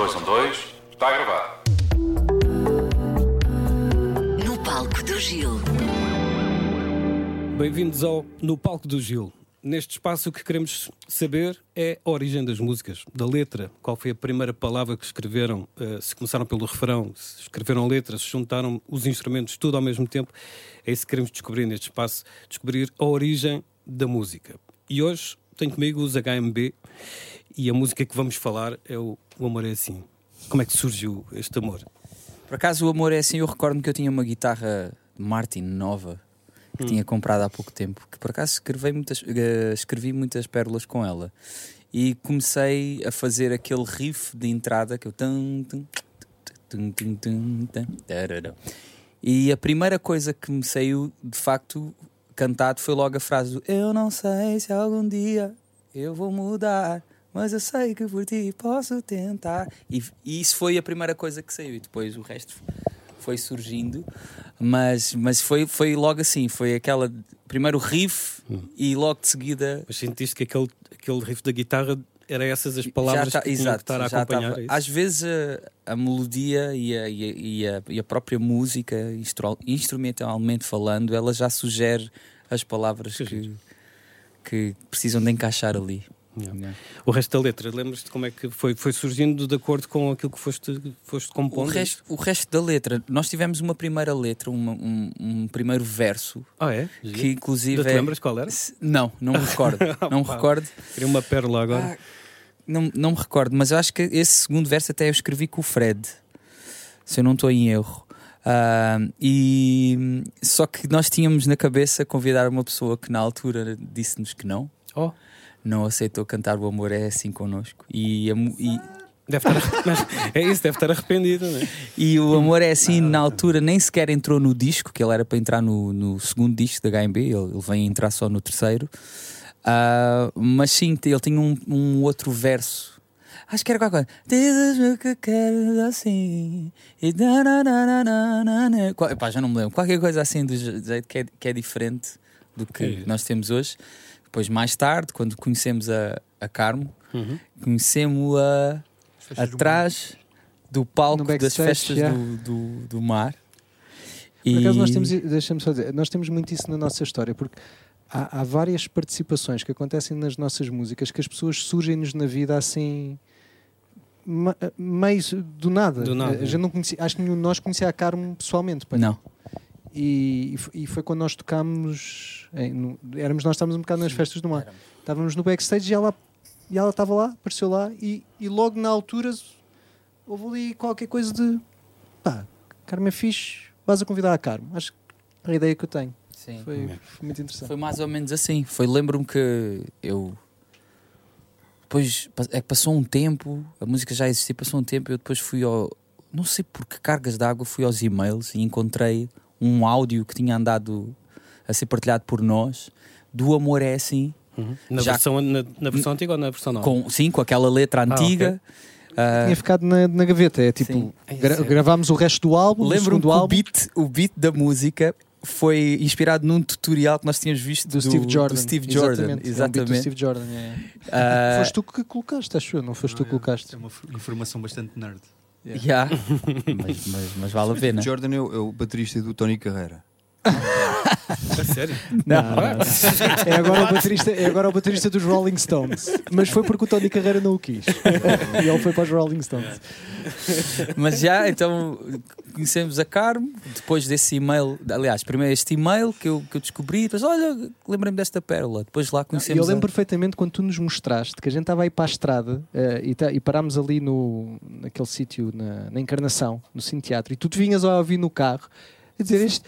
dois, um, dois. Está a gravar. No palco do Gil. Bem-vindos ao No Palco do Gil. Neste espaço o que queremos saber é a origem das músicas, da letra. Qual foi a primeira palavra que escreveram? Uh, se começaram pelo refrão, se escreveram letras, se juntaram os instrumentos, tudo ao mesmo tempo. É isso que queremos descobrir neste espaço, descobrir a origem da música. E hoje tenho comigo os HMB e a música que vamos falar é o, o Amor é Assim. Como é que surgiu este amor? Por acaso o amor é assim, eu recordo que eu tinha uma guitarra Martin nova que hum. tinha comprado há pouco tempo, que por acaso escrevi muitas, uh, escrevi muitas pérolas com ela. E comecei a fazer aquele riff de entrada que eu. E a primeira coisa que me saiu de facto cantado foi logo a frase do Eu não sei se algum dia eu vou mudar, mas eu sei que por ti posso tentar. E, e isso foi a primeira coisa que saiu, e depois o resto foi surgindo, mas, mas foi, foi logo assim, foi aquela primeiro riff hum. e logo de seguida. Mas sentiste que aquele, aquele riff da guitarra era essas as palavras tá, que tinham exato, que estar a acompanhar é Às vezes a, a melodia e a, e, a, e a, própria música, instrumentalmente falando, ela já sugere as palavras que, que precisam de encaixar ali. Yeah. O resto da letra, lembras-te como é que foi, foi surgindo de acordo com aquilo que foste, foste compondo? O resto, o resto da letra, nós tivemos uma primeira letra, uma, um, um, primeiro verso. Ah, é? Que inclusive. Te é... lembras qual era? Não, não me recordo. não me recordo. Queria uma pérola agora. Ah, não, não me recordo, mas eu acho que esse segundo verso até eu escrevi com o Fred, se eu não estou em erro. Uh, e só que nós tínhamos na cabeça convidar uma pessoa que na altura disse-nos que não. Oh. Não aceitou cantar o amor é assim connosco. E, e... Deve estar, é isso, deve estar arrependido, é? E o Amor é assim, na altura nem sequer entrou no disco, que ele era para entrar no, no segundo disco da HMB, ele, ele vem entrar só no terceiro. Uh, mas sim, ele tinha um, um outro verso Acho que era qualquer coisa. Dizes-me que queres assim. E Epá, já não me lembro. Qualquer coisa assim do jeito que é, que é diferente do que é. nós temos hoje. Depois, mais tarde, quando conhecemos a, a Carmo, uhum. conhecemos-a atrás do palco das festas yeah. do, do, do, mar. Por e... acaso, nós temos, deixa-me só dizer, nós temos muito isso na nossa história, porque há, há várias participações que acontecem nas nossas músicas que as pessoas surgem-nos na vida assim meio do nada. Do nada. A gente não conhecia, acho que nenhum de nós conhecia a Carmo pessoalmente. Pai. Não. E, e foi quando nós tocámos. Em, no, éramos nós estávamos um bocado nas festas do mar. Estávamos no backstage e ela e ela estava lá, apareceu lá e, e logo na altura houve ali qualquer coisa de pá, Carmo é fixe, vais a convidar a Carmo. Acho que é a ideia que eu tenho. Sim. Foi, foi muito interessante. Foi mais ou menos assim. Foi, lembro-me que eu depois é que passou um tempo, a música já existia, passou um tempo, eu depois fui ao. Não sei por que cargas d'água, fui aos e-mails e encontrei um áudio que tinha andado a ser partilhado por nós do Amor é Assim. Uhum. Na, já, versão, na, na, versão antiga ou na versão nova? Com, sim, com aquela letra antiga. Ah, okay. uh, tinha ficado na, na, gaveta, é tipo, gra gravámos o resto do álbum. Lembro-me o beat, o beat da música foi inspirado num tutorial que nós tínhamos visto do, do Steve Jordan. Do Steve Jordan. Exatamente. Exatamente. É um Steve Jordan é. uh... Foste tu que colocaste, acho eu, não foste tu que colocaste. É uma informação bastante nerd. Yeah. yeah. mas, mas, mas, vale a pena. Jordan é o, é o baterista do Tony Carreira. É sério? Não, não, não, É, agora o baterista, é agora o baterista dos Rolling Stones. Mas foi porque o Tony Carreira não o quis. e ele foi para os Rolling Stones. Mas já, então conhecemos a Carmo, depois desse e-mail, aliás, primeiro este e-mail que eu, que eu descobri, depois olha, lembrei-me desta pérola. Depois lá conhecemos. eu lembro a... perfeitamente quando tu nos mostraste que a gente estava aí para a estrada uh, e, tá, e, parámos ali no, naquele sítio, na, na Encarnação, no Cine Teatro, e tu te vinhas a ouvir no carro a dizer este,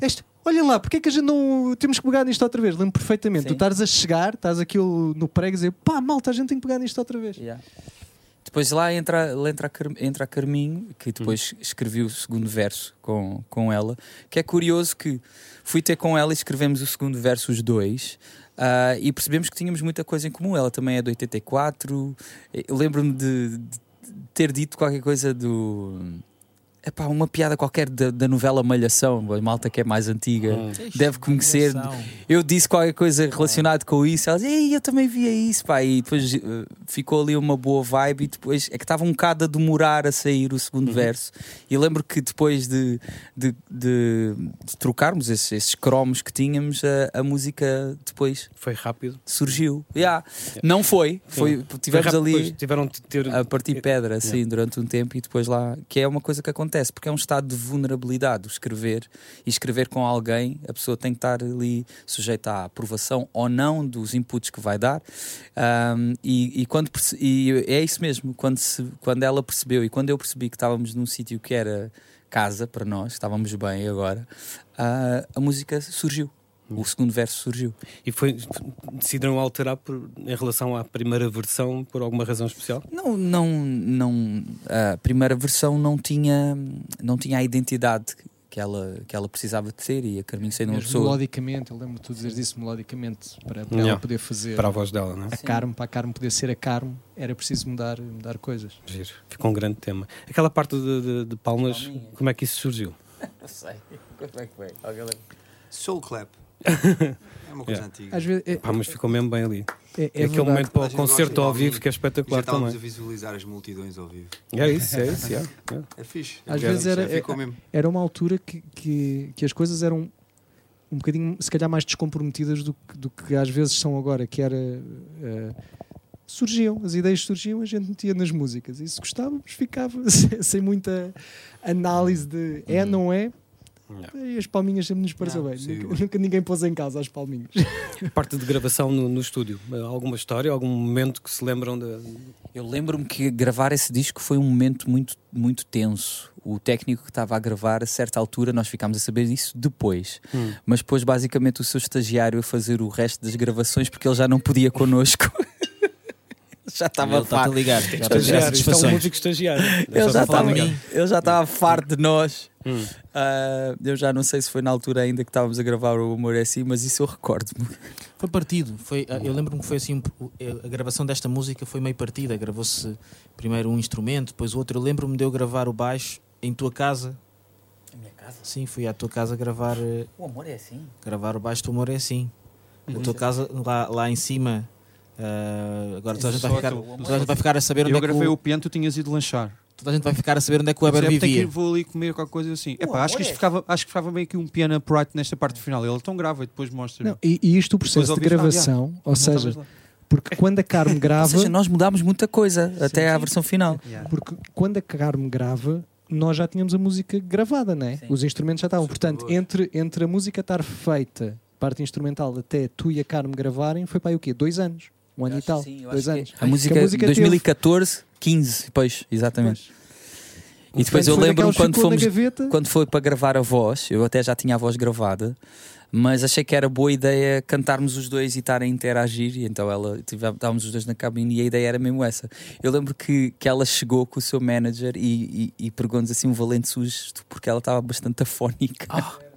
este olhem lá, porque é que a gente não temos que pegar nisto outra vez? Lembro perfeitamente. Sim. Tu estás a chegar, estás aquilo no prego e dizer pá, malta, a gente tem que pegar nisto outra vez. Yeah. Depois lá entra, entra, a, entra a Carminho, que depois hum. escrevi o segundo verso com, com ela. Que é curioso que fui ter com ela e escrevemos o segundo verso, os dois. Uh, e percebemos que tínhamos muita coisa em comum. Ela também é de 84. Lembro-me de, de ter dito qualquer coisa do epá, uma piada qualquer da, da novela Malhação, a malta que é mais antiga. Hum. Deve conhecer. Eu disse qualquer coisa relacionada com isso. Ela disse, Ei, eu também via isso, pá. E depois eh, ficou ali uma boa vibe. E depois é que estava um bocado a demorar a sair o segundo Uhum. verso. E lembro que depois de, de, de- de trocarmos esses, esses cromos que tínhamos, a, a música depois Foi rápido. surgiu. Yeah. Não foi, foi tivemos Foi rápido, ali tiveram de ter. a partir pedra assim durante um tempo e depois lá que é uma coisa que acontece porque é um estado de vulnerabilidade o escrever e escrever com alguém a pessoa tem que estar ali sujeita à aprovação ou não dos inputs que vai dar. Ahm, e, e quando e é isso mesmo quando se quando ela percebeu e quando eu percebi que estávamos num sítio que era casa para nós estávamos bem agora ah, a música surgiu o segundo verso surgiu E foi, decidiram alterar por- em relação à primeira versão por alguma razão especial? Não, não, não. A primeira versão não tinha, não tinha a identidade que ela, que ela precisava de ter e a Carminho sendo uma Mesmo pessoa. melodicamente, eu lembro-me de tu dizeres isso melodicamente, para, para Yeah. ela poder fazer Para a voz dela, não é? a Carmo, para a Carmo poder ser a Carmo, era preciso mudar, mudar coisas. Giro. Ficou um grande tema. Aquela parte de, de- de palmas, como é que isso surgiu? Não sei. Como é que foi? Soul Clap. É uma coisa Yeah. antiga. Às vezes é, Pá, mas ficou mesmo bem ali. é, é É, aquele verdade. momento para A o concerto ao vivo que é Já espetacular estávamos a também. visualizar as multidões ao vivo. É isso, é isso. é. É. É fixe. Às É vezes fixe, era- é. Era uma altura que, que, que as coisas eram um bocadinho, se calhar, mais descomprometidas do que, do que às vezes são agora, que era. eh, surgiam, as ideias surgiam, a gente metia nas músicas e se gostávamos, ficava sem muita análise de é, não é. E as palminhas sempre nos pareceu bem. sim. Nunca, nunca ninguém pôs em casa as palminhas. Parte de gravação no, no estúdio. Alguma história, algum momento que se lembram de. Eu lembro-me que gravar esse disco foi um momento muito, muito tenso. O técnico que estava a gravar, a certa altura, nós ficámos a saber disso depois. Hum. Mas pôs basicamente o seu estagiário a fazer o resto das gravações porque ele já não podia connosco. já estava farto. tirar Estagiário, isto é um músico estagiário. Ele Só já estava ele já estava farto de nós. Hum. Ah, eu já não sei se foi na altura ainda que estávamos a gravar o Amor é Assim, mas isso eu recordo-me. Foi partido. Foi, ah, eu lembro-me que foi assim: a gravação desta música foi meio partida. Gravou-se primeiro um instrumento, depois outro. Eu lembro-me de eu gravar o baixo em tua casa. A minha casa? Sim, fui à tua casa gravar, O amor é assim. gravar o baixo do Amor é Assim. A tua casa lá, lá em cima. Ah, agora toda a, gente vai ficar, toda a gente vai ficar a saber onde Eu é que gravei o, o piano, tu tinhas ido lanchar. toda a gente vai ficar a saber onde é que o Weber é, tem que vivia. ir, vou ali comer qualquer coisa assim. Epá, acho, que isto ficava, acho que ficava bem aqui um piano upright nesta parte final. Ele é tão grave e depois mostra. Não, e, e isto o processo de falar, gravação, ou seja, porque quando a Carmo Ou grava, seja, nós mudámos muita coisa até à versão final. porque quando a Carmo grava, nós já tínhamos a música gravada, não é? Sim. Os instrumentos já estavam. Super Portanto, entre, entre a música estar feita, parte instrumental, até tu e a Carmo gravarem, foi para aí o quê? Dois anos? Um ano e tal? Sim, eu Dois acho que anos. A música, Que a música 2014, 15, depois, exatamente. E depois eu lembro-me que quando fomos quando foi para gravar a voz, eu até já tinha a voz gravada, mas achei que era boa ideia cantarmos os dois e estar a interagir. E então ela estávamos os dois na cabine e a ideia era mesmo essa. Eu lembro que, que ela chegou com o seu manager e, e, e perguntou-nos assim um valente susto porque ela estava bastante afónica.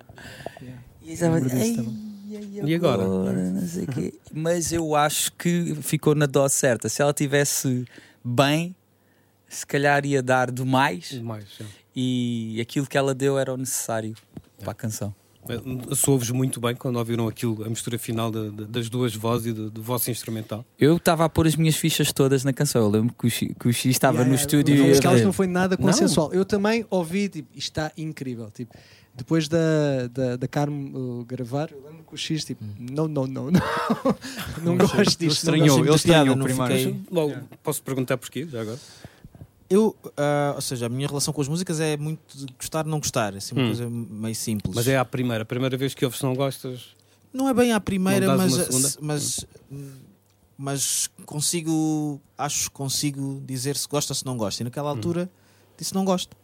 E eu estava, Lembro disso "Ei, também. e E agora?" Não sei quê. Mas eu acho que ficou na dose certa. Se ela tivesse bem, se calhar ia dar demais Mais, é. e aquilo que ela deu era o necessário para a canção. Soou-vos muito bem quando ouviram aquilo, a mistura final da- da- das duas vozes e do, do vosso instrumental. Eu estava a pôr as minhas fichas todas na canção. Eu lembro que o X, que o X estava Yeah, no yeah, estúdio Mas e ia não foi nada consensual. Eu também ouvi, tipo, isto está incrível. Tipo, depois da, da, da Carmo uh, gravar, eu lembro que o X, tipo, não, não, não, não. não gosto disto. não estranhou, ele piada, estranhou não primeiro. fiquei- Logo, posso perguntar porquê, já agora? Eu, ah, ou seja, a minha relação com as músicas é muito de gostar não gostar, é assim uma Hum. coisa meio simples. Mas é a primeira, a primeira vez que ouves se não gostas. Não é bem à primeira, mas, mas, mas consigo, acho que consigo dizer se gosto ou se não gosto. E naquela Hum. altura disse não gosto.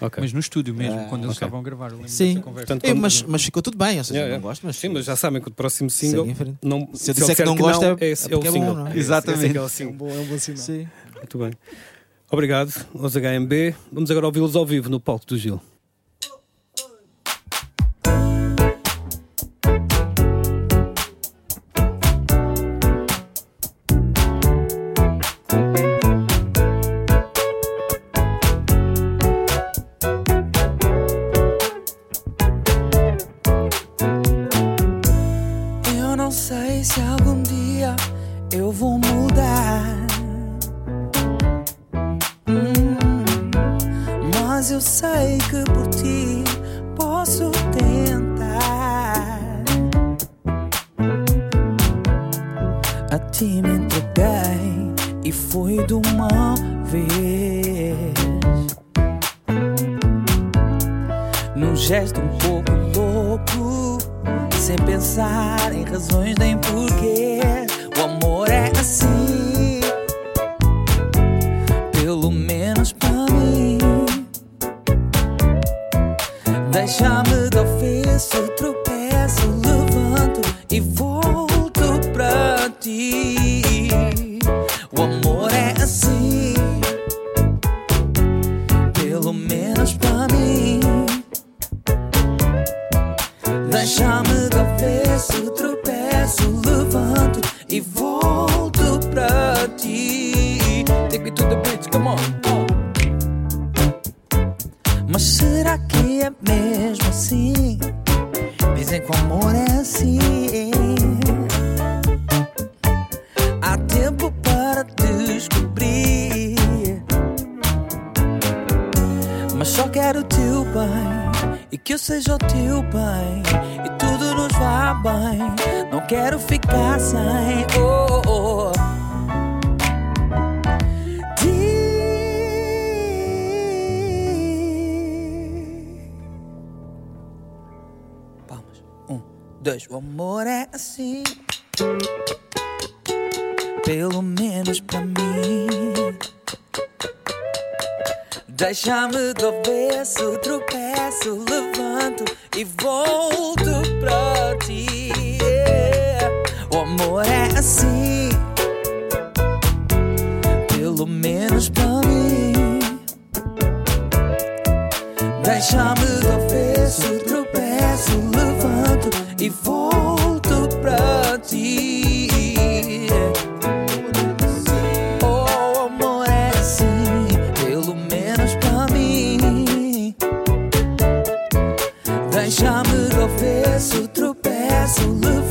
Ok. Mas no estúdio mesmo, Ah, quando eles ok. estavam a gravar. eu Sim. Portanto, É, quando- mas, mas ficou tudo bem, ou seja, Yeah, não gosto, mas Sim, mas já sabem que o próximo single. Não, Se eu disser que não gosto, é- esse é é, o é bom, single. não é? Exatamente. é é É um é um bom sinal. Sim. Muito bem. Obrigado aos HMB. Vamos agora ouvi-los ao vivo no palco do Gil. Eu não sei se algum dia eu vou morrer. Sei que por ti posso tentar. A ti me entreguei e foi de uma vez. Num gesto um pouco louco, sem pensar em razões nem porquê. O amor é assim, é assim, pelo menos para mim. Deixa-me do avesso, tropeço, levanto e volto para ti. Take me to the bridge. Mas será que é mesmo assim? Dizem que o amor é assim. Que eu seja o teu bem e tudo nos vá bem. Não quero ficar sem. Oh, oh, oh. Palmas. Um, dois. O amor é assim. Pelo menos pra mim. Deixa-me do avesso, tropeço, levanto e volto pra ti. O amor é assim, pelo menos pra mim. Deixa-me do avesso, tropeço, levanto